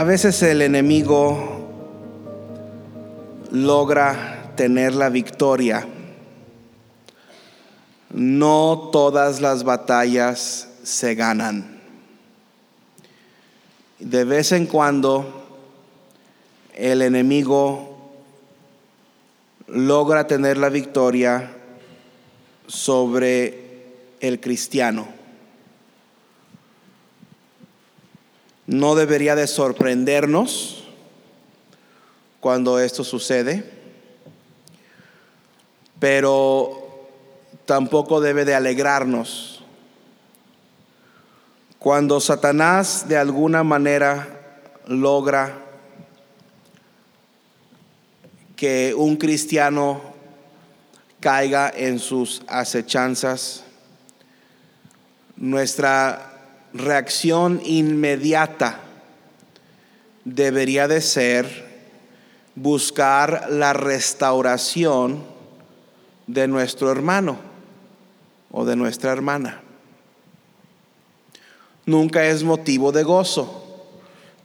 A veces el enemigo logra tener la victoria. No todas las batallas se ganan. De vez en cuando el enemigo logra tener la victoria sobre el cristiano. No debería de sorprendernos cuando esto sucede, pero tampoco debe de alegrarnos. Cuando Satanás de alguna manera logra que un cristiano caiga en sus acechanzas, nuestra reacción inmediata debería de ser buscar la restauración de nuestro hermano o de nuestra hermana. Nunca es motivo de gozo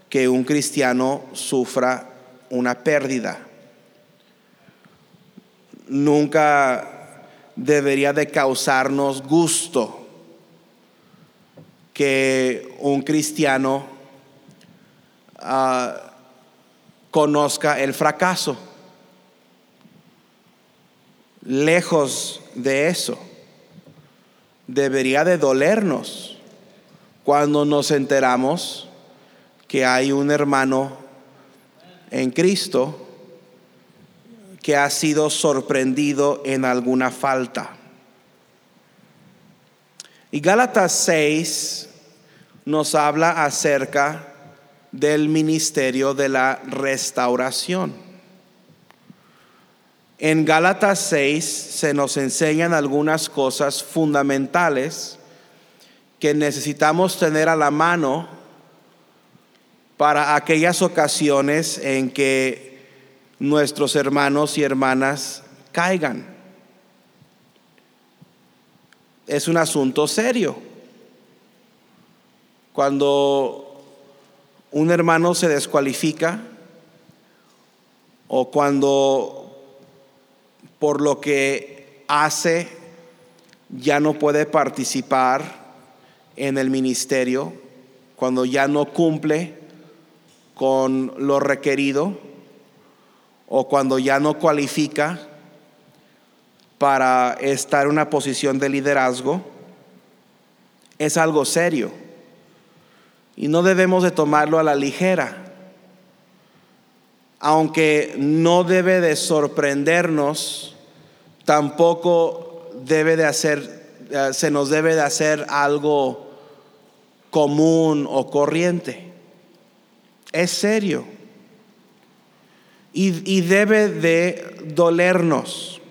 que un cristiano sufra una pérdida. Nunca debería de causarnos gusto que un cristiano ah, conozca el fracaso. Lejos de eso, debería de dolernos cuando nos enteramos que hay un hermano en Cristo que ha sido sorprendido en alguna falta. Y Gálatas 6 nos habla acerca del ministerio de la restauración. En Gálatas 6 se nos enseñan algunas cosas fundamentales que necesitamos tener a la mano para aquellas ocasiones en que nuestros hermanos y hermanas caigan es un asunto serio. Cuando un hermano se descualifica o cuando por lo que hace ya no puede participar en el ministerio, cuando ya no cumple con lo requerido o cuando ya no cualifica, para estar en una posición de liderazgo es algo serio y no debemos de tomarlo a la ligera. Aunque no debe de sorprendernos, tampoco debe de hacer, eh, se nos debe de hacer algo común o corriente. Es serio. Y, y debe de dolernos.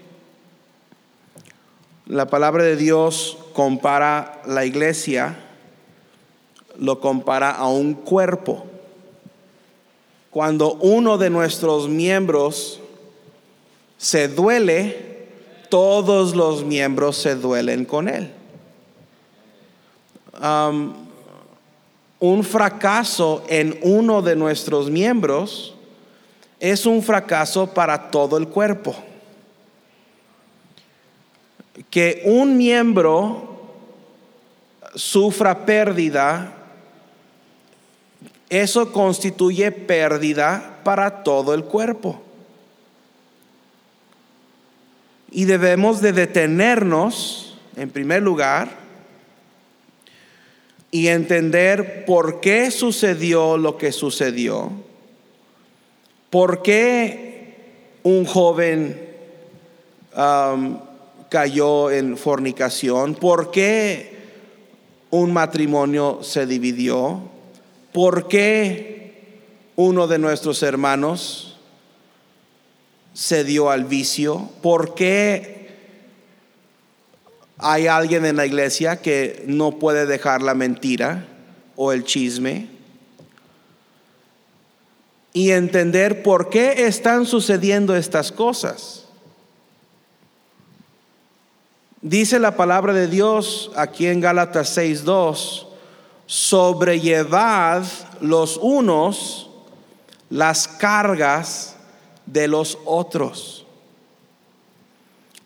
La palabra de Dios compara la iglesia, lo compara a un cuerpo. Cuando uno de nuestros miembros se duele, todos los miembros se duelen con él. un fracaso en uno de nuestros miembros es un fracaso para todo el cuerpo que un miembro sufra pérdida, eso constituye pérdida para todo el cuerpo. Y debemos de detenernos, en primer lugar, y entender por qué sucedió lo que sucedió, por qué un joven cayó en fornicación? ¿Por qué un matrimonio se dividió? ¿Por qué uno de nuestros hermanos se dio al vicio? ¿Por qué hay alguien en la iglesia que no puede dejar la mentira o el chisme? Y entender por qué están sucediendo estas cosas. Dice la palabra de Dios aquí en Gálatas 6:2, sobrellevad los unos las cargas de los otros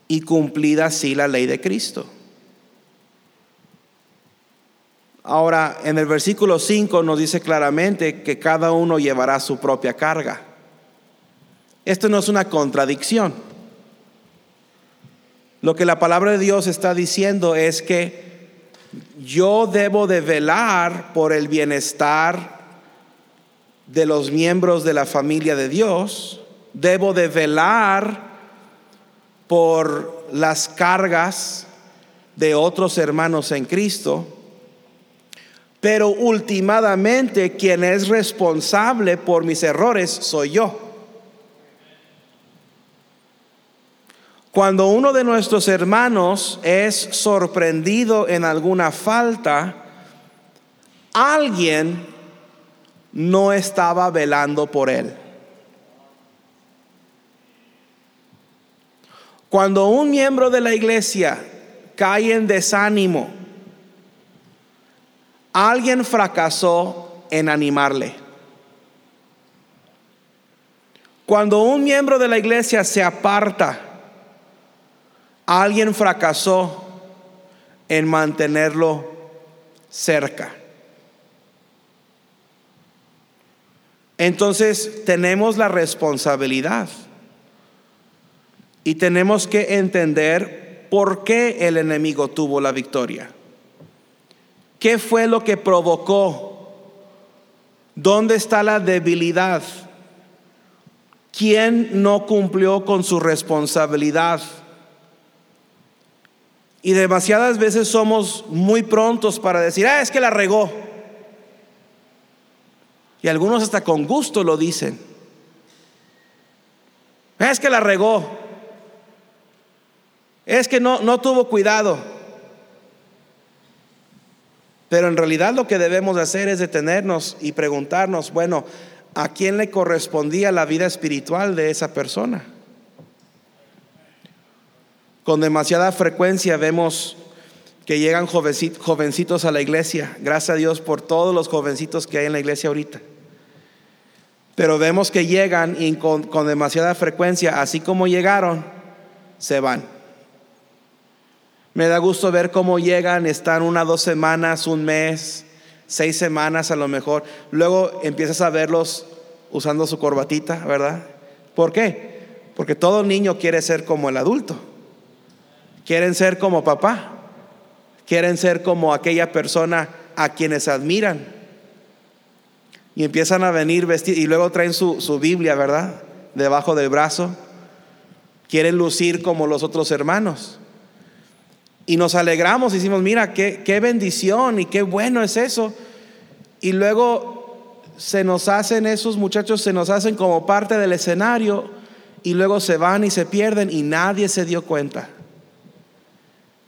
y cumplida así la ley de Cristo. Ahora, en el versículo 5 nos dice claramente que cada uno llevará su propia carga. Esto no es una contradicción. Lo que la palabra de Dios está diciendo es que yo debo de velar por el bienestar de los miembros de la familia de Dios, debo de velar por las cargas de otros hermanos en Cristo, pero últimamente quien es responsable por mis errores soy yo. Cuando uno de nuestros hermanos es sorprendido en alguna falta, alguien no estaba velando por él. Cuando un miembro de la iglesia cae en desánimo, Alguien fracasó en animarle. Cuando un miembro de la iglesia se aparta, alguien fracasó en mantenerlo cerca. Entonces tenemos la responsabilidad y tenemos que entender por qué el enemigo tuvo la victoria. ¿Qué fue lo que provocó? ¿Dónde está la debilidad? ¿Quién no cumplió con su responsabilidad? Y demasiadas veces somos muy prontos para decir, ah, es que la regó. Y algunos hasta con gusto lo dicen. Ah, es que la regó. Es que no, no tuvo cuidado. Pero en realidad lo que debemos hacer es detenernos y preguntarnos, bueno, ¿a quién le correspondía la vida espiritual de esa persona? Con demasiada frecuencia vemos que llegan jovencitos a la iglesia. Gracias a Dios por todos los jovencitos que hay en la iglesia ahorita. Pero vemos que llegan y con, demasiada frecuencia, así como llegaron, se van. Me da gusto ver cómo llegan, están una, dos semanas, un mes, seis semanas a lo mejor. Luego empiezas a verlos usando su corbatita, ¿verdad? ¿Por qué? Porque todo niño quiere ser como el adulto. Quieren ser como papá. Quieren ser como aquella persona a quienes admiran. Y empiezan a venir vestidos y luego traen su, su Biblia, ¿verdad? Debajo del brazo. Quieren lucir como los otros hermanos. Y nos alegramos y decimos, mira, qué, qué bendición y qué bueno es eso. Y luego se nos hacen esos muchachos, se nos hacen como parte del escenario y luego se van y se pierden y nadie se dio cuenta.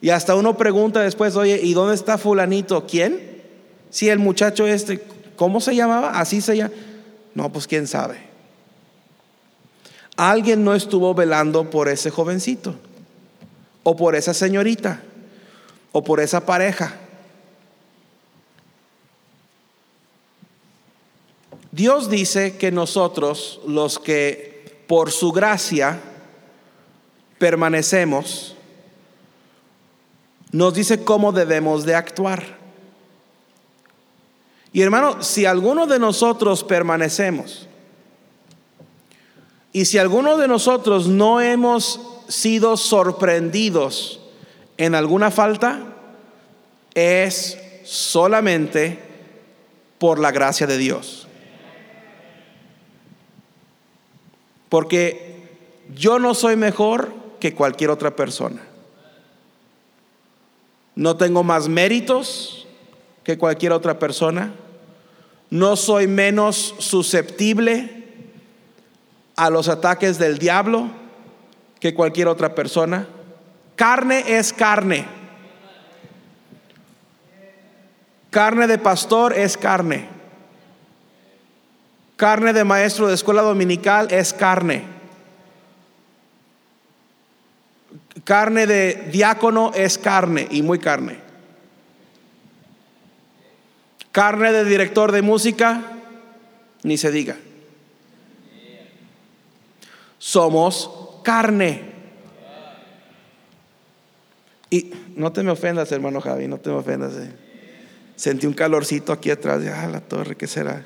Y hasta uno pregunta después, oye, ¿y dónde está fulanito? ¿Quién? Si el muchacho este, ¿cómo se llamaba? Así se llama. No, pues quién sabe. Alguien no estuvo velando por ese jovencito o por esa señorita o por esa pareja. Dios dice que nosotros, los que por su gracia permanecemos, nos dice cómo debemos de actuar. Y hermano, si alguno de nosotros permanecemos, y si alguno de nosotros no hemos sido sorprendidos en alguna falta es solamente por la gracia de Dios. Porque yo no soy mejor que cualquier otra persona. No tengo más méritos que cualquier otra persona. No soy menos susceptible a los ataques del diablo que cualquier otra persona. Carne es carne. Carne de pastor es carne. Carne de maestro de escuela dominical es carne. Carne de diácono es carne y muy carne. Carne de director de música, ni se diga. somos carne. Y no te me ofendas, hermano Javi, no te me ofendas. eh. Sentí un calorcito aquí atrás. Ah, la torre, ¿qué será?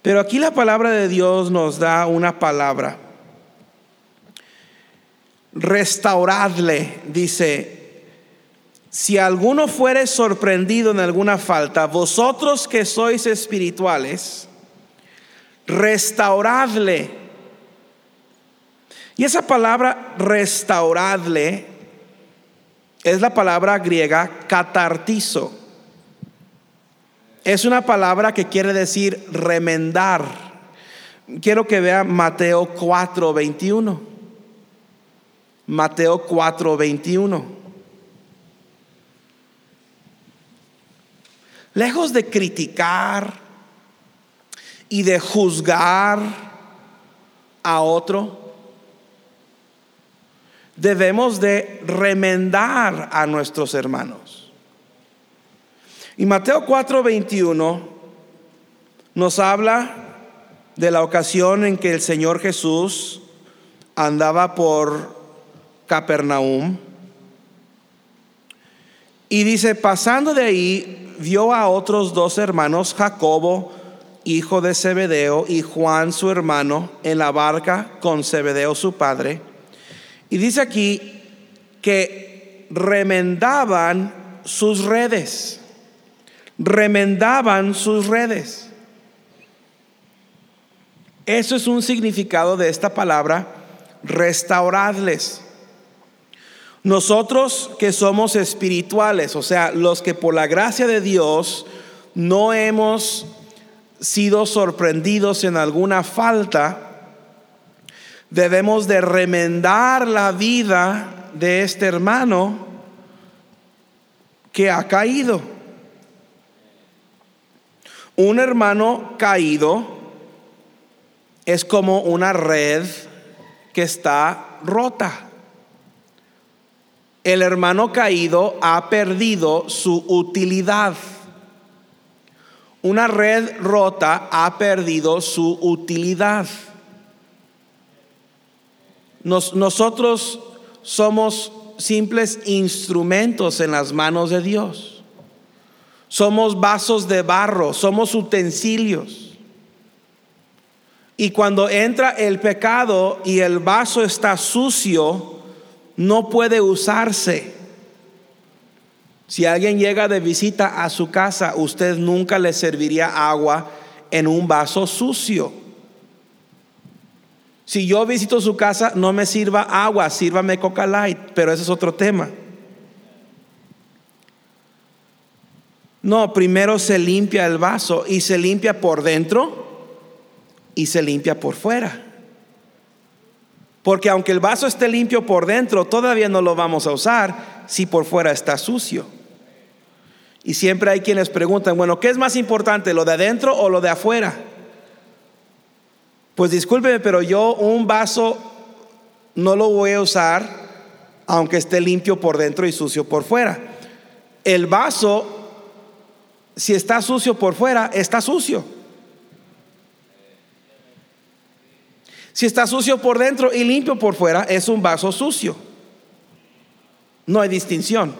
Pero aquí la palabra de Dios nos da una palabra. Restauradle, dice, si alguno fuere sorprendido en alguna falta, vosotros que sois espirituales, restauradle. Y esa palabra restauradle es la palabra griega catartizo. Es una palabra que quiere decir remendar. Quiero que vea Mateo 4, 21. Mateo 4, 21. Lejos de criticar y de juzgar a otro, debemos de remendar a nuestros hermanos. Y Mateo 4:21 nos habla de la ocasión en que el Señor Jesús andaba por Capernaum. Y dice, pasando de ahí, vio a otros dos hermanos, Jacobo, hijo de Zebedeo, y Juan, su hermano, en la barca con Zebedeo, su padre. Y dice aquí que remendaban sus redes remendaban sus redes. Eso es un significado de esta palabra, restauradles. Nosotros que somos espirituales, o sea, los que por la gracia de Dios no hemos sido sorprendidos en alguna falta, debemos de remendar la vida de este hermano que ha caído. Un hermano caído es como una red que está rota. El hermano caído ha perdido su utilidad. Una red rota ha perdido su utilidad. Nos- nosotros somos simples instrumentos en las manos de Dios. Somos vasos de barro, somos utensilios. Y cuando entra el pecado y el vaso está sucio, no puede usarse. Si alguien llega de visita a su casa, usted nunca le serviría agua en un vaso sucio. Si yo visito su casa, no me sirva agua, sírvame Coca Light, pero ese es otro tema. No, primero se limpia el vaso y se limpia por dentro y se limpia por fuera. Porque aunque el vaso esté limpio por dentro, todavía no lo vamos a usar si por fuera está sucio. Y siempre hay quienes preguntan, bueno, ¿qué es más importante, lo de adentro o lo de afuera? Pues discúlpeme, pero yo un vaso no lo voy a usar aunque esté limpio por dentro y sucio por fuera. El vaso, si está sucio por fuera, está sucio. Si está sucio por dentro y limpio por fuera, es un vaso sucio. No hay distinción.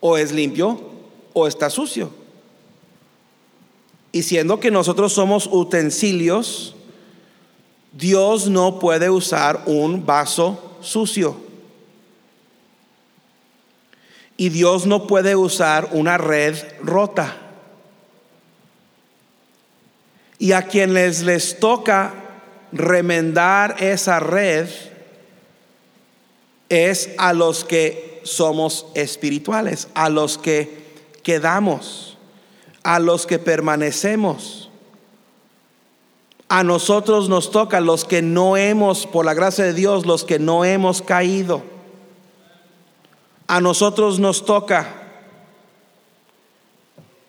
O es limpio o está sucio. Y siendo que nosotros somos utensilios, Dios no puede usar un vaso sucio. Y Dios no puede usar una red rota. Y a quienes les toca remendar esa red es a los que somos espirituales, a los que quedamos, a los que permanecemos. A nosotros nos toca los que no hemos, por la gracia de Dios, los que no hemos caído. A nosotros nos toca.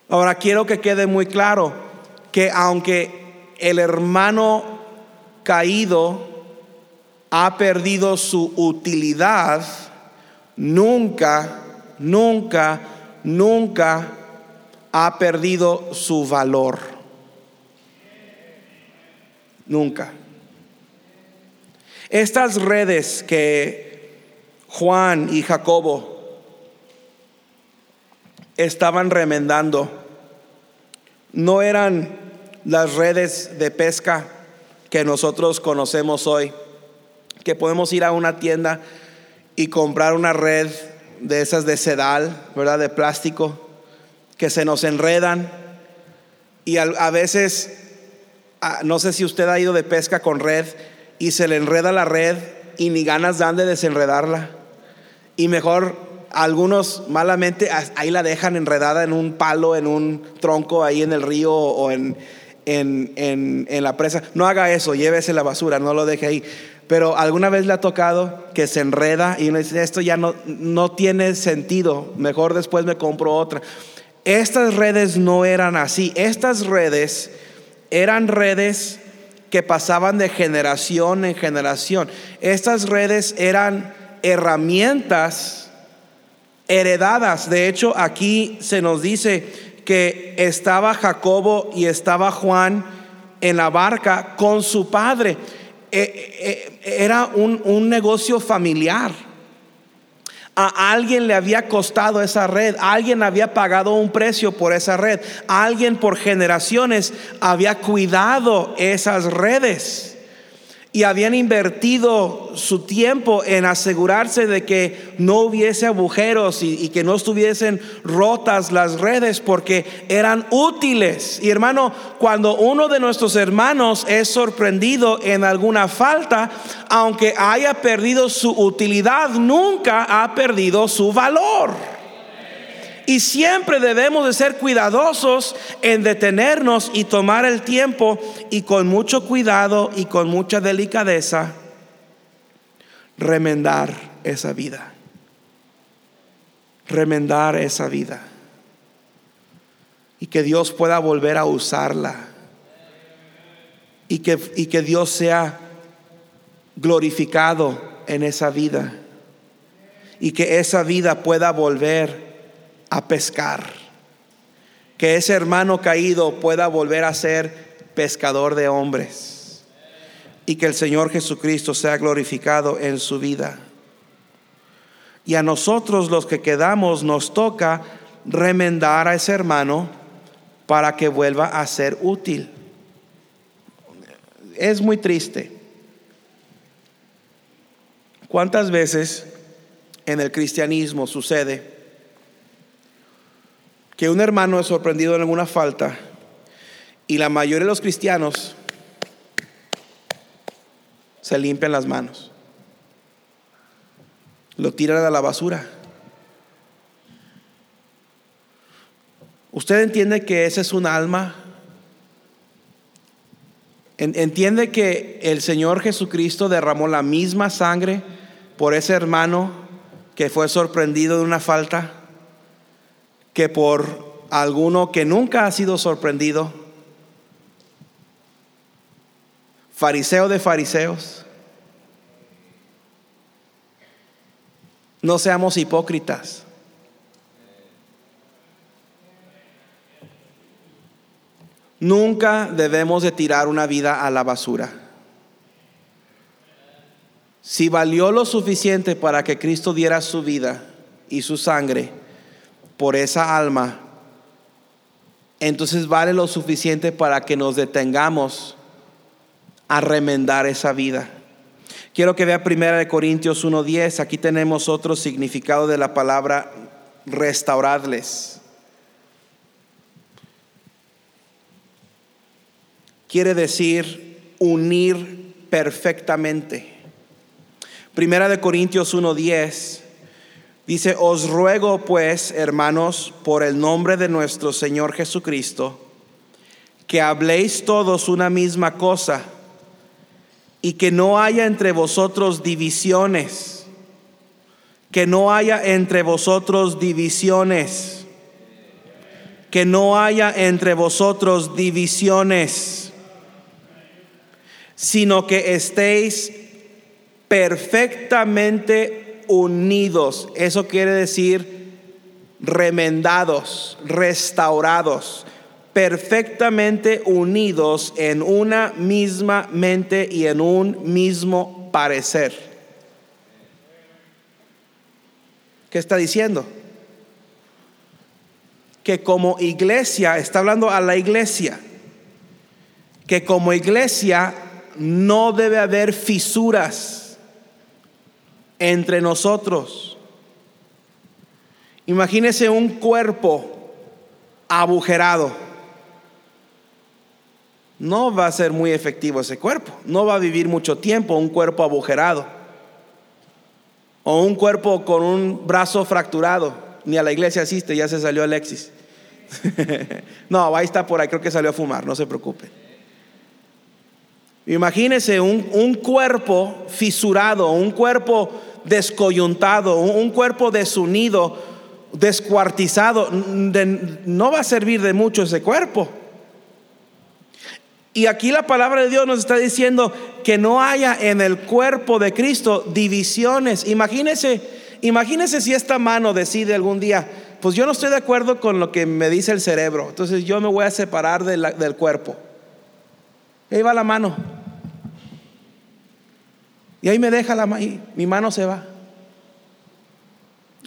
Ahora quiero que quede muy claro que aunque el hermano caído ha perdido su utilidad, nunca, nunca, nunca ha perdido su valor. nunca. Estas redes que Juan y Jacobo estaban remendando no eran las redes de pesca que nosotros conocemos hoy, que podemos ir a una tienda y comprar una red de esas de sedal, ¿verdad? De plástico, que se nos enredan y a, veces, ah, no sé si usted ha ido de pesca con red y se le enreda la red y ni ganas dan de desenredarla. Y mejor algunos malamente ahí la dejan enredada en un palo, en un tronco ahí en el río o en, en, la presa. No haga eso, llévese la basura, no lo deje ahí. Pero alguna vez le ha tocado que se enreda y uno dice, esto ya no, no tiene sentido, mejor después me compro otra. Estas redes no eran así, estas redes eran redes que pasaban de generación en generación. Estas redes eran herramientas heredadas. De hecho, aquí se nos dice que estaba Jacobo y estaba Juan en la barca con su padre. Eh, eh, era un, un negocio familiar. A alguien le había costado esa red, alguien había pagado un precio por esa red, alguien por generaciones había cuidado esas redes y habían invertido su tiempo en asegurarse de que no hubiese agujeros y, que no estuviesen rotas las redes porque eran útiles. Y hermano, cuando uno de nuestros hermanos es sorprendido en alguna falta, aunque haya perdido su utilidad, nunca ha perdido su valor. Y siempre debemos de ser cuidadosos en detenernos y tomar el tiempo y con mucho cuidado y con mucha delicadeza remendar esa vida. Remendar esa vida. Y que Dios pueda volver a usarla. Y que, y que Dios sea glorificado en esa vida. Y que esa vida pueda volver a pescar. Que ese hermano caído pueda volver a ser pescador de hombres. Y que el Señor Jesucristo sea glorificado en su vida. Y a nosotros los que quedamos nos toca remendar a ese hermano para que vuelva a ser útil. Es muy triste. ¿Cuántas veces en el cristianismo sucede que un hermano es sorprendido en alguna falta y la mayoría de los cristianos se limpian las manos, lo tiran a la basura. ¿Usted entiende que ese es un alma? ¿Entiende que el Señor Jesucristo derramó la misma sangre por ese hermano que fue sorprendido de una falta? Que por alguno que nunca ha sido sorprendido, fariseo de fariseos. No seamos hipócritas. Nunca debemos de tirar una vida a la basura. Si valió lo suficiente para que Cristo diera su vida y su sangre, por esa alma, entonces vale lo suficiente para que nos detengamos a remendar esa vida. Quiero que vea primera de Corintios 1:10, aquí tenemos otro significado de la palabra restaurarles. Quiere decir unir perfectamente. Primera de Corintios 1:10 Dice, os ruego pues, hermanos, por el nombre de nuestro Señor Jesucristo, que habléis todos una misma cosa y que no haya entre vosotros divisiones, que no haya entre vosotros divisiones, que no haya entre vosotros divisiones, sino que estéis perfectamente unidos. Eso quiere decir remendados, restaurados, perfectamente unidos en una misma mente y en un mismo parecer. ¿Qué está diciendo? Que como iglesia, está hablando a la iglesia, que como iglesia no debe haber fisuras entre nosotros. Imagínese un cuerpo agujerado. No va a ser muy efectivo ese cuerpo. No va a vivir mucho tiempo un cuerpo agujerado. O un cuerpo con un brazo fracturado. Ni a la iglesia asiste, ya se salió Alexis. no, ahí está por ahí, creo que salió a fumar, no se preocupe. Imagínese un, cuerpo fisurado, un cuerpo descoyuntado, un, cuerpo desunido, descuartizado. no va a servir de mucho ese cuerpo. Y aquí la palabra de Dios nos está diciendo que no haya en el cuerpo de Cristo divisiones. Imagínese, imagínese si esta mano decide algún día, pues yo no estoy de acuerdo con lo que me dice el cerebro, entonces yo me voy a separar del cuerpo. ahí va la mano. Y ahí me deja la mano, mi mano se va.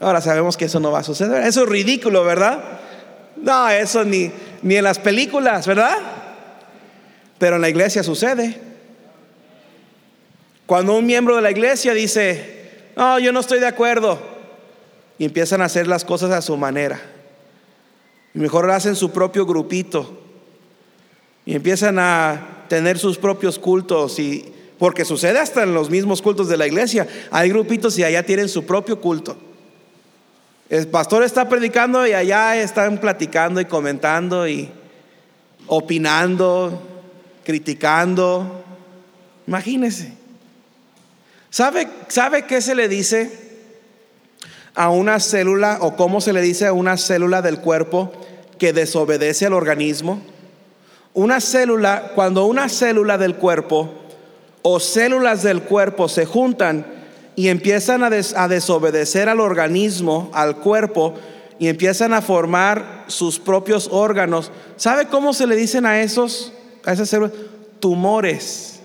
Ahora sabemos que eso no va a suceder. Eso es ridículo, ¿verdad? No, eso ni, ni en las películas, ¿verdad? Pero en la iglesia sucede. Cuando un miembro de la iglesia dice, no, yo no estoy de acuerdo, y empiezan a hacer las cosas a su manera. Y mejor hacen su propio grupito. Y empiezan a tener sus propios cultos y porque sucede hasta en los mismos cultos de la iglesia. Hay grupitos y allá tienen su propio culto. El pastor está predicando y allá están platicando y comentando y opinando, criticando. Imagínese. ¿Sabe, ¿Sabe qué se le dice a una célula o cómo se le dice a una célula del cuerpo que desobedece al organismo? Una célula, cuando una célula del cuerpo o células del cuerpo se juntan y empiezan a, desobedecer al organismo, al cuerpo, y empiezan a formar sus propios órganos. ¿Sabe cómo se le dicen a esos, a esas células? Tumores.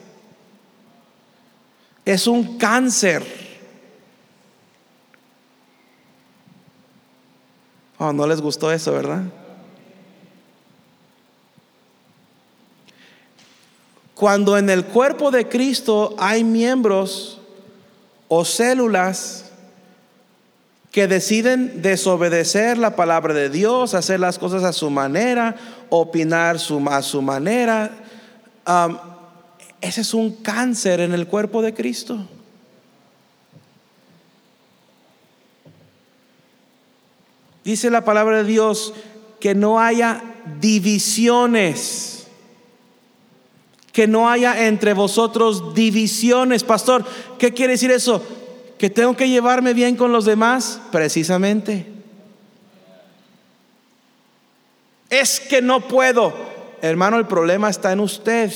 Es un cáncer. Oh, no les gustó eso, ¿verdad? Cuando en el cuerpo de Cristo hay miembros o células que deciden desobedecer la palabra de Dios, hacer las cosas a su manera, opinar a su manera, ese es un cáncer en el cuerpo de Cristo. Dice la palabra de Dios que no haya divisiones que no haya entre vosotros divisiones. Pastor, ¿qué quiere decir eso? ¿Que tengo que llevarme bien con los demás? Precisamente. Es que no puedo. Hermano, el problema está en usted.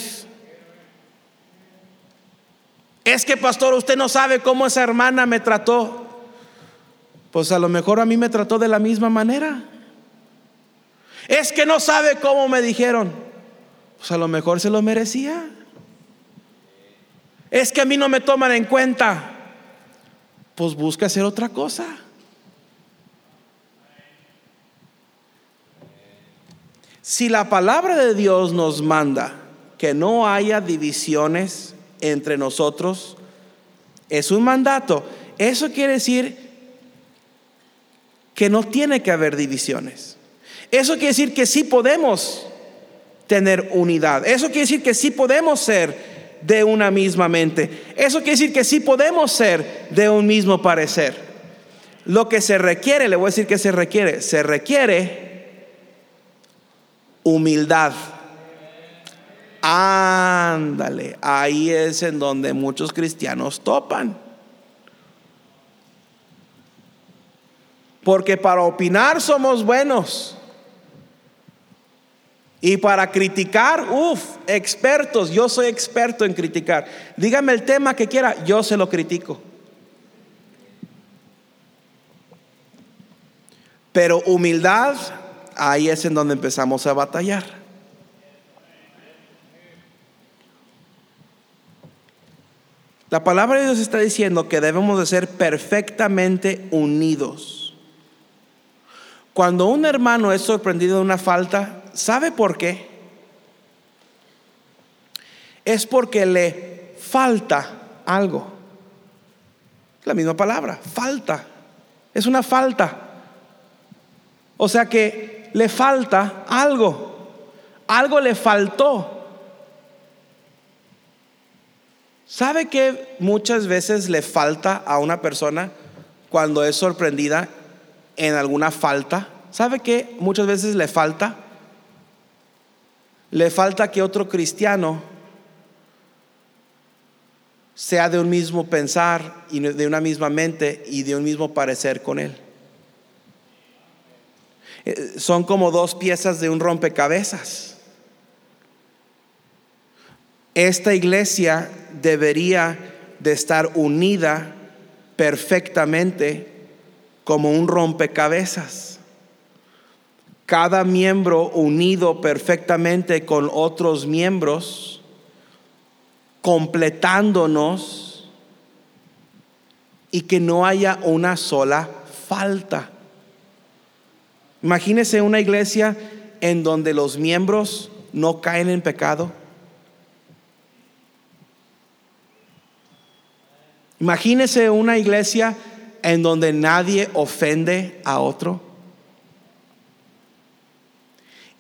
Es que, pastor, usted no sabe cómo esa hermana me trató. Pues a lo mejor a mí me trató de la misma manera. Es que no sabe cómo me dijeron pues a lo mejor se lo merecía. Es que a mí no me toman en cuenta. Pues busca hacer otra cosa. Si la palabra de Dios nos manda que no haya divisiones entre nosotros, es un mandato. Eso quiere decir que no tiene que haber divisiones. Eso quiere decir que sí podemos tener unidad. Eso quiere decir que sí podemos ser de una misma mente. Eso quiere decir que sí podemos ser de un mismo parecer. Lo que se requiere, le voy a decir que se requiere, se requiere humildad. Ándale, ahí es en donde muchos cristianos topan. Porque para opinar somos buenos. Y para criticar, uff, expertos, yo soy experto en criticar. Dígame el tema que quiera, yo se lo critico. Pero humildad, ahí es en donde empezamos a batallar. La palabra de Dios está diciendo que debemos de ser perfectamente unidos. Cuando un hermano es sorprendido de una falta, ¿sabe por qué? Es porque le falta algo. La misma palabra, falta. Es una falta. O sea que le falta algo. Algo le faltó. ¿Sabe que muchas veces le falta a una persona cuando es sorprendida en alguna falta? ¿Sabe que muchas veces le falta? Le falta que otro cristiano sea de un mismo pensar y de una misma mente y de un mismo parecer con él. Eh, son como dos piezas de un rompecabezas. Esta iglesia debería de estar unida perfectamente como un rompecabezas. Cada miembro unido perfectamente con otros miembros, completándonos y que no haya una sola falta. Imagínese una iglesia en donde los miembros no caen en pecado Imagínese una iglesia en donde nadie ofende a otro.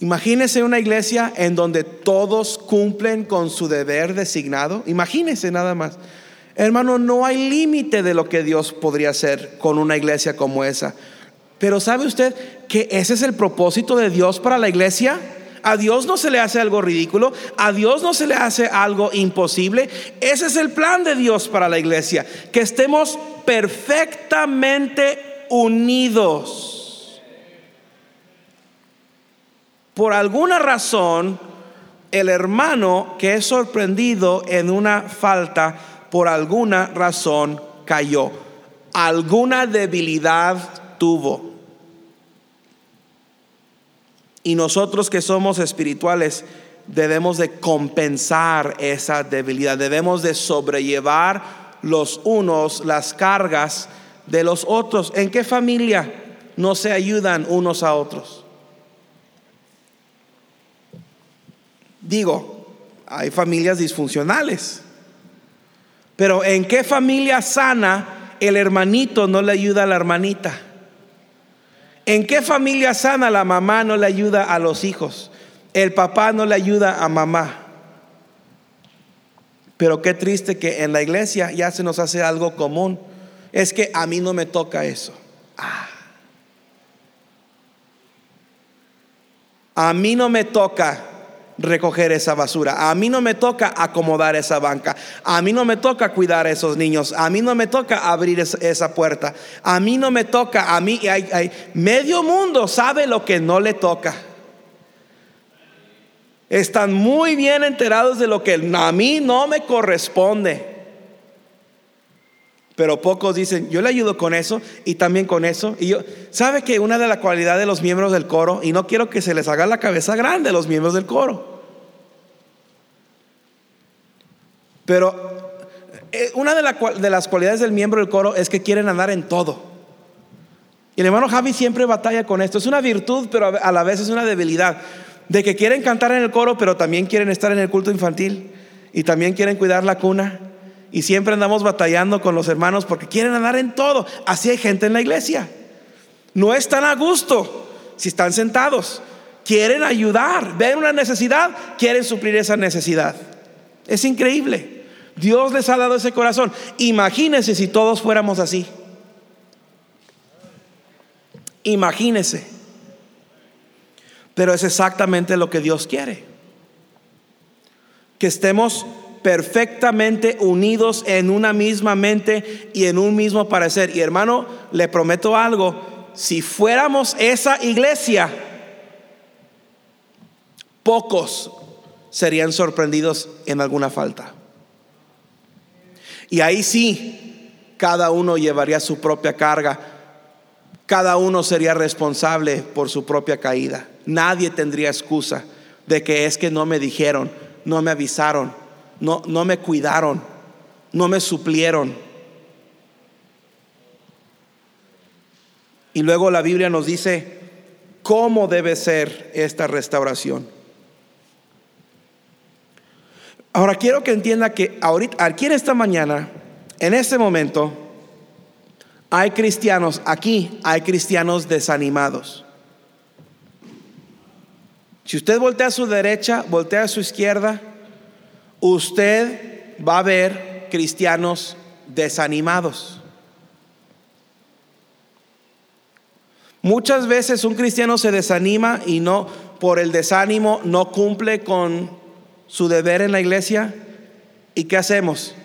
Imagínese una iglesia en donde todos cumplen con su deber designado. Imagínese nada más. Hermano, no hay límite de lo que Dios podría hacer con una iglesia como esa. Pero ¿sabe usted que ese es el propósito de Dios para la iglesia? A Dios no se le hace algo ridículo, a Dios no se le hace algo imposible. Ese es el plan de Dios para la iglesia, que estemos perfectamente unidos. Por alguna razón, el hermano que es sorprendido en una falta, por alguna razón cayó. Alguna debilidad tuvo. Y nosotros que somos espirituales debemos de compensar esa debilidad, debemos de sobrellevar los unos las cargas de los otros. ¿En qué familia no se ayudan unos a otros? Digo, hay familias disfuncionales, pero ¿en qué familia sana el hermanito no le ayuda a la hermanita? ¿En qué familia sana la mamá no le ayuda a los hijos? El papá no le ayuda a mamá. Pero qué triste que en la iglesia ya se nos hace algo común. Es que a mí no me toca eso. Ah. A mí no me toca recoger esa basura. A mí no me toca acomodar esa banca. A mí no me toca cuidar a esos niños. A mí no me toca abrir esa puerta. A mí no me toca. A mí hay, medio mundo sabe lo que no le toca. Están muy bien enterados de lo que a mí no me corresponde. Pero pocos dicen, yo le ayudo con eso y también con eso. Y yo, ¿sabe que una de las cualidades de los miembros del coro, y no quiero que se les haga la cabeza grande a los miembros del coro, pero eh, una de, de las cualidades del miembro del coro es que quieren andar en todo. Y el hermano Javi siempre batalla con esto. Es una virtud, pero a la vez es una debilidad. De que quieren cantar en el coro, pero también quieren estar en el culto infantil. Y también quieren cuidar la cuna y siempre andamos batallando con los hermanos porque quieren andar en todo. Así hay gente en la iglesia. No están a gusto si están sentados. Quieren ayudar, ven una necesidad, quieren suplir esa necesidad. Es increíble. Dios les ha dado ese corazón. Imagínense si todos fuéramos así. Imagínense. Pero es exactamente lo que Dios quiere. Que estemos perfectamente unidos en una misma mente y en un mismo parecer. Y hermano, le prometo algo, si fuéramos esa iglesia, pocos serían sorprendidos en alguna falta. Y ahí sí, cada uno llevaría su propia carga, cada uno sería responsable por su propia caída. Nadie tendría excusa de que es que no me dijeron, no me avisaron, no, no me cuidaron. no me suplieron. Y luego la Biblia nos dice cómo debe ser esta restauración. Ahora quiero que entienda que ahorita, aquí en esta mañana, en este momento, hay cristianos, aquí hay cristianos desanimados. Si usted voltea a su derecha, voltea a su izquierda, usted va a ver cristianos desanimados. Muchas veces un cristiano se desanima y no, por el desánimo, no cumple con su deber en la iglesia. ¿Y qué hacemos?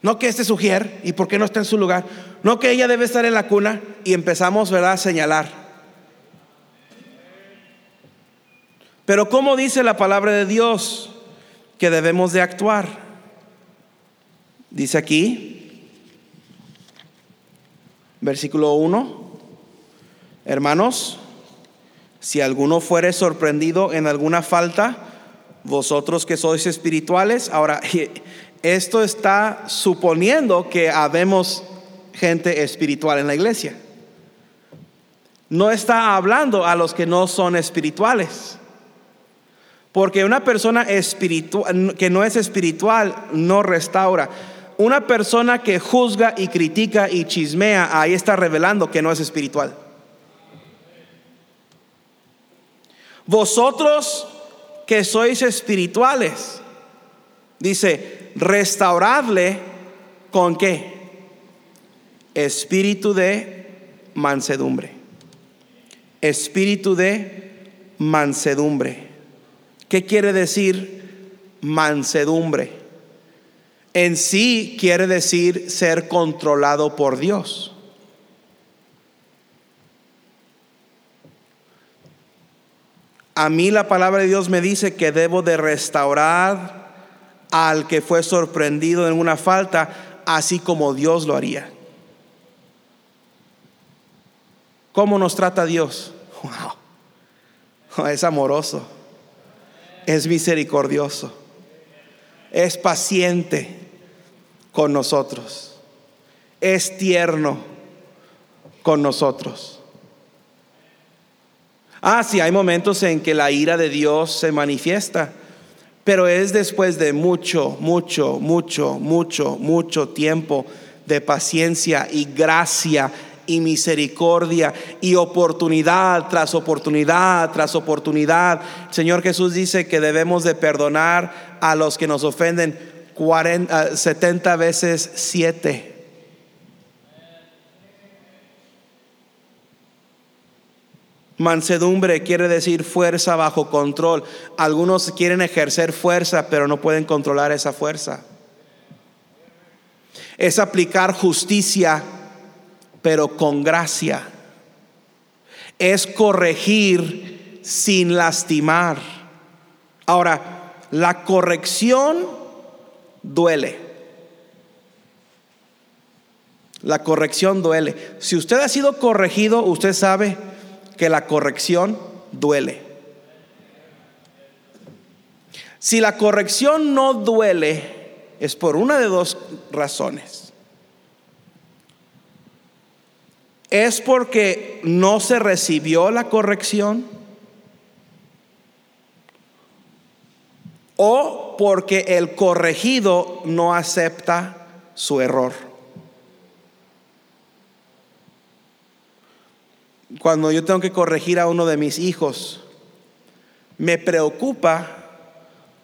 No que este sugiere y por qué no está en su lugar. No que ella debe estar en la cuna y empezamos, ¿verdad?, a señalar. Pero ¿cómo dice la palabra de Dios que debemos de actuar? Dice aquí, versículo 1, hermanos, si alguno fuere sorprendido en alguna falta, vosotros que sois espirituales, ahora esto está suponiendo que habemos gente espiritual en la iglesia. No está hablando a los que no son espirituales. Porque una persona espiritual, que no es espiritual no restaura. Una persona que juzga y critica y chismea, ahí está revelando que no es espiritual. Vosotros que sois espirituales, dice, restauradle con qué? Espíritu de mansedumbre. Espíritu de mansedumbre. ¿Qué quiere decir mansedumbre? En sí quiere decir ser controlado por Dios. A mí la palabra de Dios me dice que debo de restaurar al que fue sorprendido en una falta, así como Dios lo haría. ¿Cómo nos trata Dios? Wow. Es amoroso, es misericordioso, es paciente con nosotros, es tierno con nosotros. Ah, sí, hay momentos en que la ira de Dios se manifiesta, pero es después de mucho, mucho, mucho, mucho, mucho tiempo de paciencia y gracia y misericordia y oportunidad tras oportunidad tras oportunidad. Señor Jesús dice que debemos de perdonar a los que nos ofenden 70 veces 7. Mansedumbre quiere decir fuerza bajo control. Algunos quieren ejercer fuerza, pero no pueden controlar esa fuerza. Es aplicar justicia, pero con gracia. Es corregir sin lastimar. Ahora, la corrección duele. La corrección duele. Si usted ha sido corregido, usted sabe que la corrección duele. Si la corrección no duele, es por una de dos razones. Es porque no se recibió la corrección o porque el corregido no acepta su error. Cuando yo tengo que corregir a uno de mis hijos, me preocupa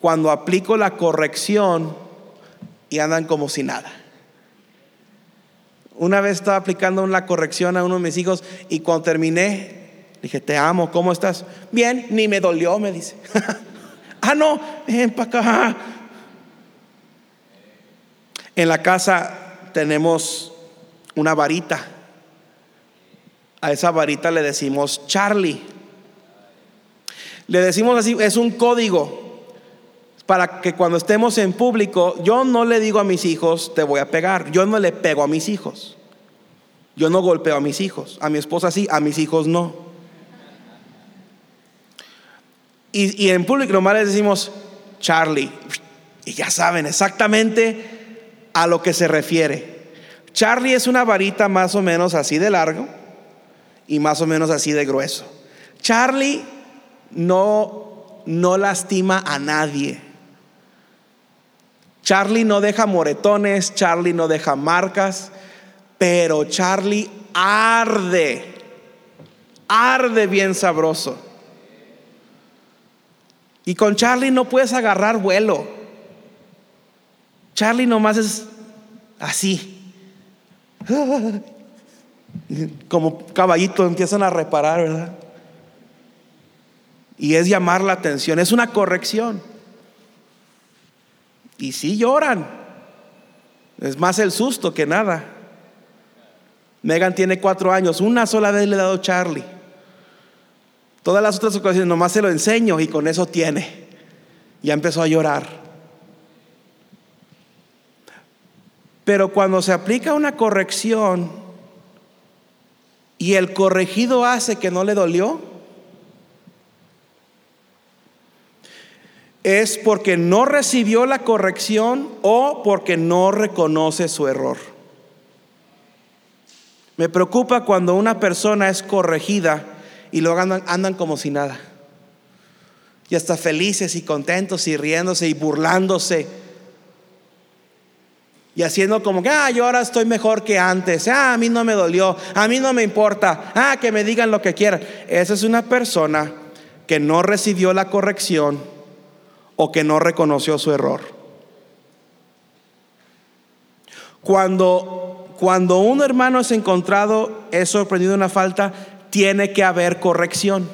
cuando aplico la corrección y andan como si nada. Una vez estaba aplicando una corrección a uno de mis hijos y cuando terminé, dije, te amo, ¿cómo estás? Bien, ni me dolió, me dice. ah, no, ven para acá. En la casa tenemos una varita a esa varita le decimos Charlie. Le decimos así, es un código para que cuando estemos en público, yo no le digo a mis hijos, te voy a pegar. Yo no le pego a mis hijos. Yo no golpeo a mis hijos. A mi esposa sí, a mis hijos no. Y, y en público nomás les decimos Charlie. Y ya saben exactamente a lo que se refiere. Charlie es una varita más o menos así de largo y más o menos así de grueso. Charlie no, no lastima a nadie. Charlie no deja moretones, Charlie no deja marcas, pero Charlie arde, arde bien sabroso. Y con Charlie no puedes agarrar vuelo. Charlie nomás es así. Como caballito empiezan a reparar, ¿verdad? Y es llamar la atención, es una corrección. Y si lloran. Es más el susto que nada. Megan tiene cuatro años, una sola vez le he dado Charlie. Todas las otras ocasiones nomás se lo enseño y con eso tiene. Ya empezó a llorar. Pero cuando se aplica una corrección y el corregido hace que no le dolió, es porque no recibió la corrección o porque no reconoce su error. Me preocupa cuando una persona es corregida y luego andan, como si nada. Y hasta felices y contentos y riéndose y burlándose. Y haciendo como que, ah, yo ahora estoy mejor que antes. Ah, a mí no me dolió. A mí no me importa. Ah, que me digan lo que quieran. Esa es una persona que no recibió la corrección o que no reconoció su error. Cuando, cuando un hermano es encontrado, es sorprendido una falta, tiene que haber corrección.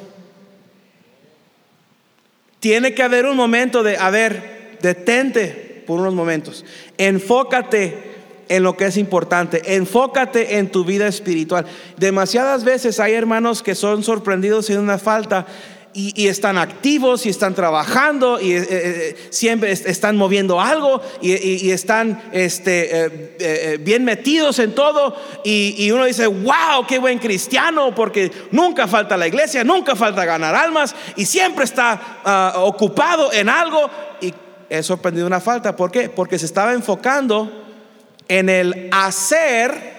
Tiene que haber un momento de, a ver, detente por unos momentos. Enfócate en lo que es importante. Enfócate en tu vida espiritual. Demasiadas veces hay hermanos que son sorprendidos en una falta y, están activos y están trabajando y eh, eh, siempre están moviendo algo y, están este, eh, bien metidos en todo y, uno dice, wow, qué buen cristiano porque nunca falta la iglesia, nunca falta ganar almas y siempre está ah, ocupado en algo y he sorprendido una falta. ¿Por qué? Porque se estaba enfocando en el hacer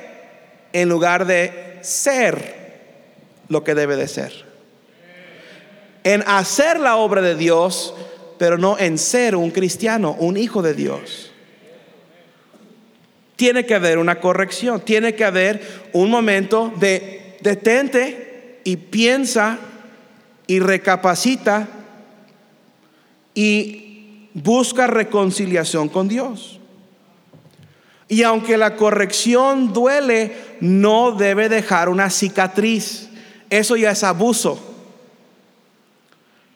en lugar de ser lo que debe de ser en hacer la obra de Dios, pero no en ser un cristiano, un hijo de Dios. Tiene que haber una corrección, tiene que haber un momento de detente y piensa y recapacita y busca reconciliación con Dios. Y aunque la corrección duele, no debe dejar una cicatriz. Eso ya es abuso.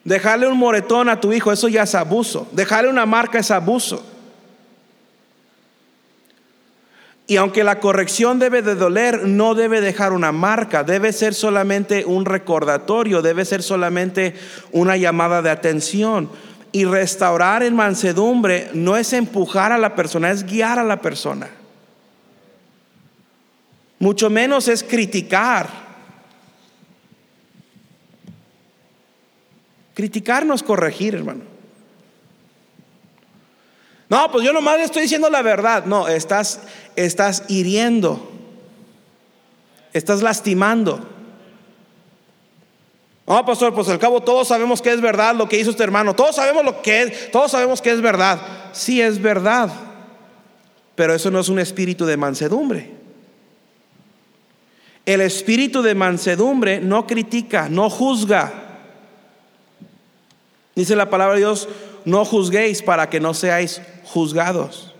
Dejarle un moretón a tu hijo, eso ya es abuso. Dejarle una marca es abuso. Y aunque la corrección debe de doler, no debe dejar una marca, debe ser solamente un recordatorio, debe ser solamente una llamada de atención. Y restaurar en mansedumbre no es empujar a la persona, es guiar a la persona. Mucho menos es criticar. Criticarnos, corregir, hermano. No, pues yo nomás le estoy diciendo la verdad. No, estás, estás hiriendo. Estás lastimando. No, pastor, pues al cabo todos sabemos que es verdad lo que hizo este hermano. Todos sabemos lo que es, todos sabemos que es verdad. Sí es verdad. Pero eso no es un espíritu de mansedumbre. El espíritu de mansedumbre no critica, no juzga. Dice la palabra de Dios, no juzguéis para que no seáis juzgados.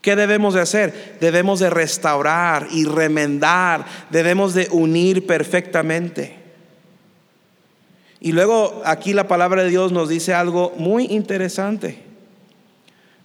¿Qué debemos de hacer? Debemos de restaurar y remendar, debemos de unir perfectamente. Y luego aquí la palabra de Dios nos dice algo muy interesante.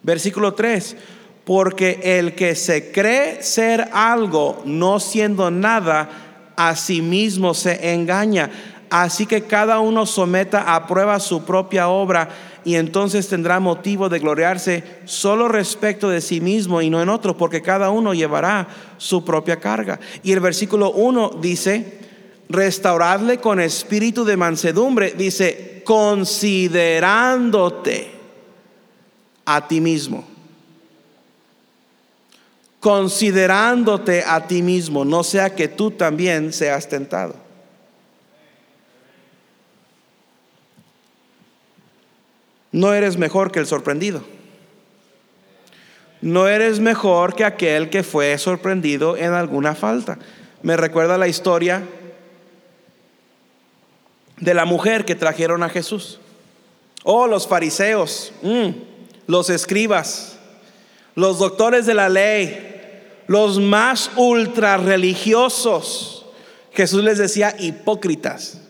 Versículo 3, porque el que se cree ser algo no siendo nada, a sí mismo se engaña. Así que cada uno someta a prueba su propia obra y entonces tendrá motivo de gloriarse solo respecto de sí mismo y no en otro, porque cada uno llevará su propia carga. Y el versículo 1 dice, restauradle con espíritu de mansedumbre, dice, considerándote a ti mismo. considerándote a ti mismo, no sea que tú también seas tentado. No eres mejor que el sorprendido. No eres mejor que aquel que fue sorprendido en alguna falta. Me recuerda la historia de la mujer que trajeron a Jesús. Oh, los fariseos, mm, los escribas, los doctores de la ley, los más ultra religiosos. Jesús les decía hipócritas.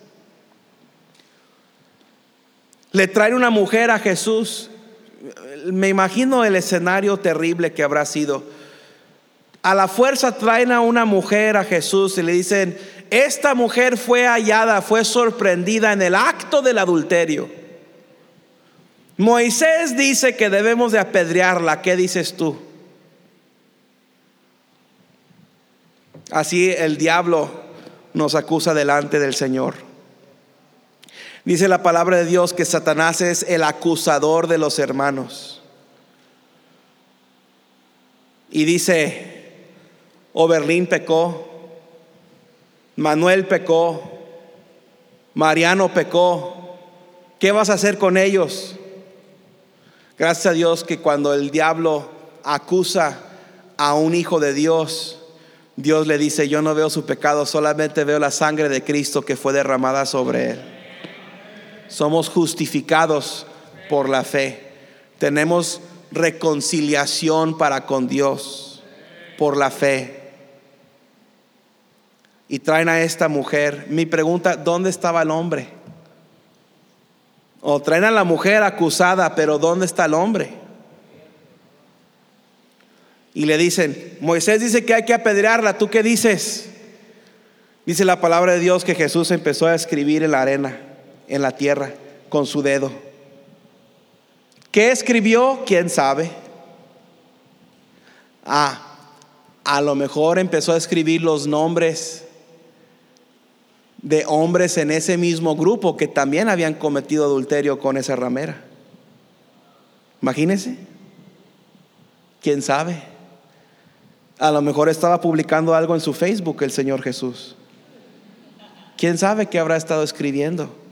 Le traen una mujer a Jesús. Me imagino el escenario terrible que habrá sido. A la fuerza traen a una mujer a Jesús y le dicen, esta mujer fue hallada, fue sorprendida en el acto del adulterio. Moisés dice que debemos de apedrearla. ¿Qué dices tú? Así el diablo nos acusa delante del Señor. Dice la palabra de Dios que Satanás es el acusador de los hermanos. Y dice, Oberlín pecó, Manuel pecó, Mariano pecó. ¿Qué vas a hacer con ellos? Gracias a Dios que cuando el diablo acusa a un hijo de Dios, Dios le dice, yo no veo su pecado, solamente veo la sangre de Cristo que fue derramada sobre él. Somos justificados por la fe. Tenemos reconciliación para con Dios por la fe. Y traen a esta mujer. Mi pregunta, ¿dónde estaba el hombre? O traen a la mujer acusada, pero ¿dónde está el hombre? Y le dicen, Moisés dice que hay que apedrearla, ¿tú qué dices? Dice la palabra de Dios que Jesús empezó a escribir en la arena, en la tierra, con su dedo. ¿Qué escribió? ¿Quién sabe? Ah, a lo mejor empezó a escribir los nombres de hombres en ese mismo grupo que también habían cometido adulterio con esa ramera. Imagínense. ¿Quién sabe? A lo mejor estaba publicando algo en su Facebook el Señor Jesús. ¿Quién sabe qué habrá estado escribiendo?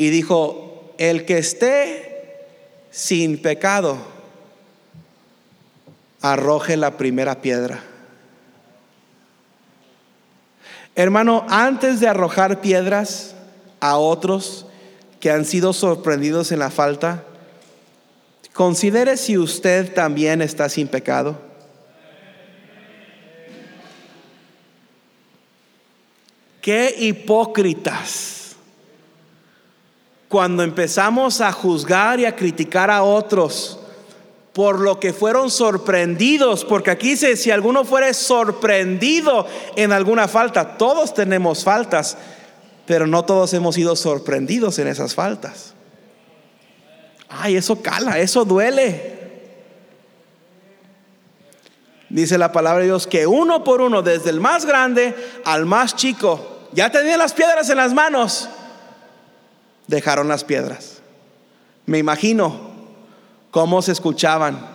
Y dijo, el que esté sin pecado, arroje la primera piedra. Hermano, antes de arrojar piedras a otros que han sido sorprendidos en la falta, Considere si usted también está sin pecado. Qué hipócritas cuando empezamos a juzgar y a criticar a otros por lo que fueron sorprendidos, porque aquí dice, si alguno fuere sorprendido en alguna falta, todos tenemos faltas, pero no todos hemos sido sorprendidos en esas faltas. Ay, eso cala, eso duele. Dice la palabra de Dios que uno por uno, desde el más grande al más chico, ya tenían las piedras en las manos, dejaron las piedras. Me imagino cómo se escuchaban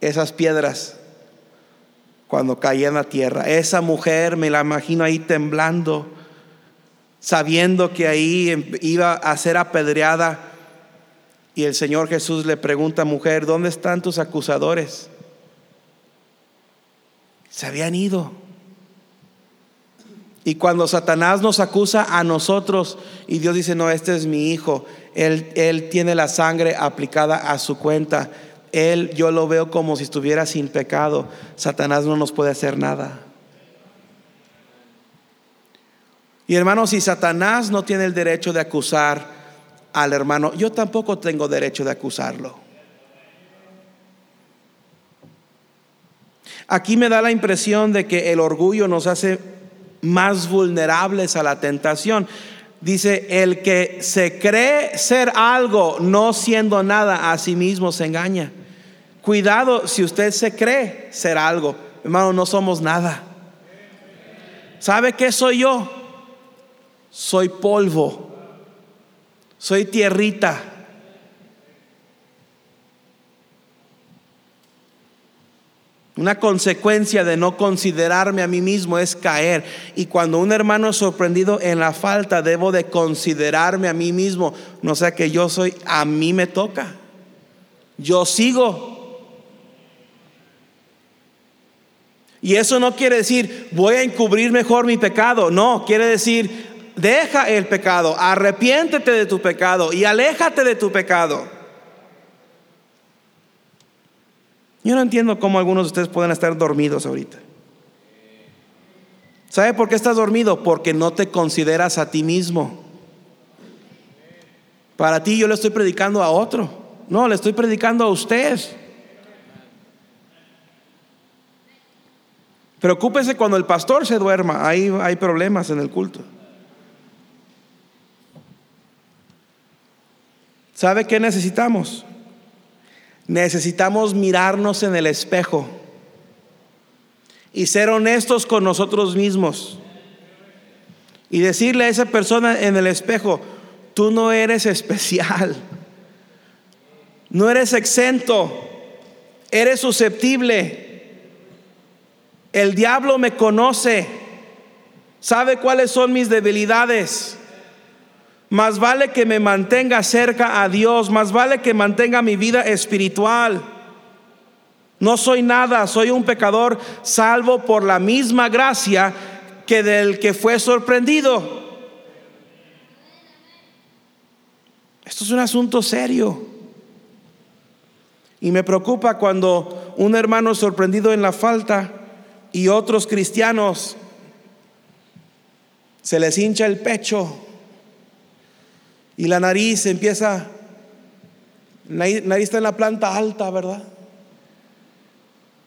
esas piedras cuando caían a tierra. Esa mujer me la imagino ahí temblando, sabiendo que ahí iba a ser apedreada y el Señor Jesús le pregunta, mujer, ¿dónde están tus acusadores? Se habían ido. Y cuando Satanás nos acusa a nosotros y Dios dice, no, este es mi hijo, él, él tiene la sangre aplicada a su cuenta, él yo lo veo como si estuviera sin pecado, Satanás no nos puede hacer nada. Y hermanos, si Satanás no tiene el derecho de acusar, al hermano, yo tampoco tengo derecho de acusarlo. Aquí me da la impresión de que el orgullo nos hace más vulnerables a la tentación. Dice, el que se cree ser algo no siendo nada, a sí mismo se engaña. Cuidado si usted se cree ser algo. Hermano, no somos nada. ¿Sabe qué soy yo? Soy polvo soy tierrita. Una consecuencia de no considerarme a mí mismo es caer. Y cuando un hermano es sorprendido en la falta, debo de considerarme a mí mismo. No sea que yo soy, a mí me toca. Yo sigo. Y eso no quiere decir voy a encubrir mejor mi pecado. No, quiere decir deja el pecado, arrepiéntete de tu pecado y aléjate de tu pecado. Yo no entiendo cómo algunos de ustedes pueden estar dormidos ahorita. ¿Sabe por qué estás dormido? Porque no te consideras a ti mismo. Para ti yo le estoy predicando a otro. No, le estoy predicando a usted. Preocúpese cuando el pastor se duerma. Ahí hay problemas en el culto. ¿Sabe qué necesitamos? Necesitamos mirarnos en el espejo y ser honestos con nosotros mismos. Y decirle a esa persona en el espejo, tú no eres especial, no eres exento, eres susceptible. El diablo me conoce, sabe cuáles son mis debilidades. Más vale que me mantenga cerca a Dios, más vale que mantenga mi vida espiritual. No soy nada, soy un pecador salvo por la misma gracia que del que fue sorprendido. Esto es un asunto serio. Y me preocupa cuando un hermano sorprendido en la falta y otros cristianos se les hincha el pecho y la nariz empieza, la nariz está en la planta alta, ¿verdad?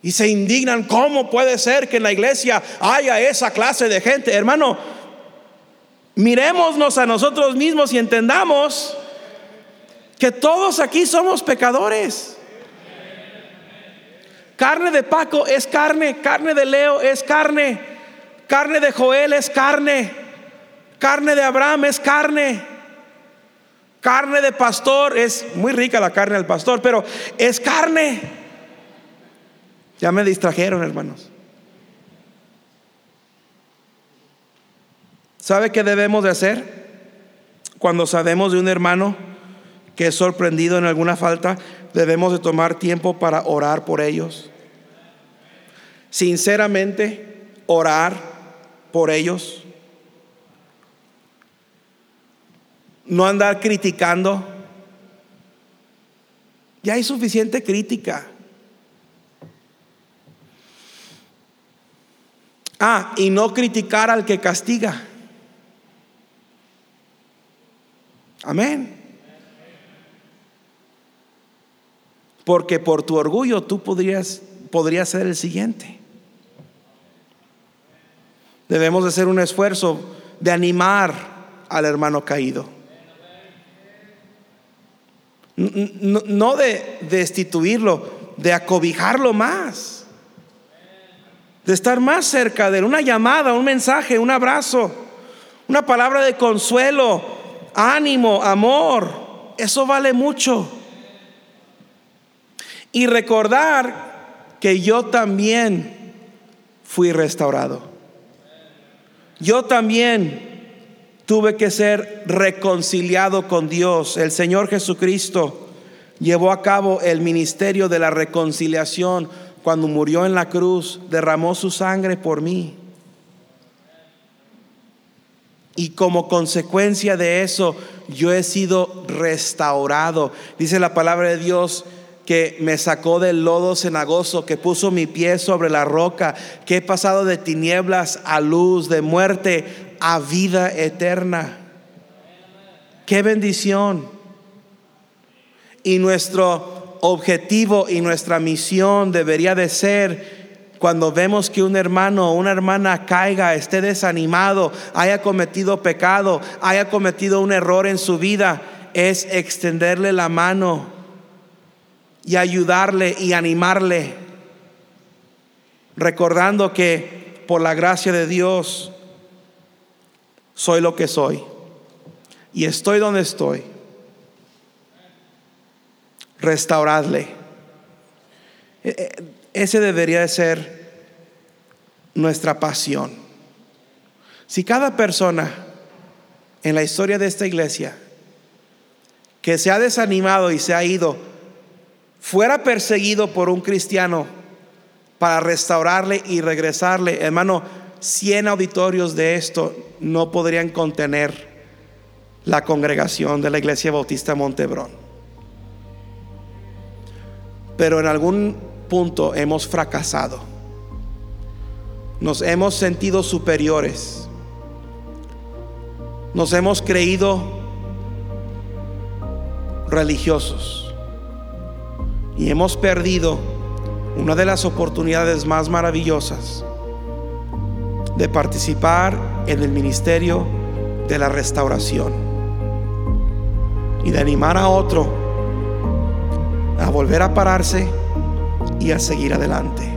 Y se indignan, ¿cómo puede ser que en la iglesia haya esa clase de gente? Hermano, miremosnos a nosotros mismos y entendamos que todos aquí somos pecadores. Carne de Paco es carne, carne de Leo es carne, carne de Joel es carne, carne de Abraham es carne. Carne de pastor, es muy rica la carne del pastor, pero es carne. Ya me distrajeron, hermanos. ¿Sabe qué debemos de hacer cuando sabemos de un hermano que es sorprendido en alguna falta? Debemos de tomar tiempo para orar por ellos. Sinceramente, orar por ellos. No andar criticando. Ya hay suficiente crítica. Ah, y no criticar al que castiga. Amén. Porque por tu orgullo tú podrías, ser el siguiente. Debemos de hacer un esfuerzo de animar al hermano caído no de destituirlo, de acobijarlo más, de estar más cerca de él, una llamada, un mensaje, un abrazo, una palabra de consuelo, ánimo, amor, eso vale mucho. Y recordar que yo también fui restaurado. Yo también tuve que ser reconciliado con Dios. El Señor Jesucristo llevó a cabo el ministerio de la reconciliación cuando murió en la cruz, derramó su sangre por mí. Y como consecuencia de eso, yo he sido restaurado. Dice la palabra de Dios que me sacó del lodo cenagoso, que puso mi pie sobre la roca, que he pasado de tinieblas a luz, de muerte a vida eterna. Qué bendición. Y nuestro objetivo y nuestra misión debería de ser cuando vemos que un hermano o una hermana caiga, esté desanimado, haya cometido pecado, haya cometido un error en su vida, es extenderle la mano y ayudarle y animarle, recordando que por la gracia de Dios soy lo que soy y estoy donde estoy. Restauradle. Eh, eh, Ese debería de ser nuestra pasión. Si cada persona en la historia de esta iglesia que se ha desanimado y se ha ido fuera perseguido por un cristiano para restaurarle y regresarle, hermano, 100 auditorios de esto no podrían contener la congregación de la Iglesia Bautista Montebrón. Pero en algún punto hemos fracasado. Nos hemos sentido superiores. Nos hemos creído religiosos. Y hemos perdido una de las oportunidades más maravillosas de participar en el ministerio de la restauración y de animar a otro a volver a pararse y a seguir adelante.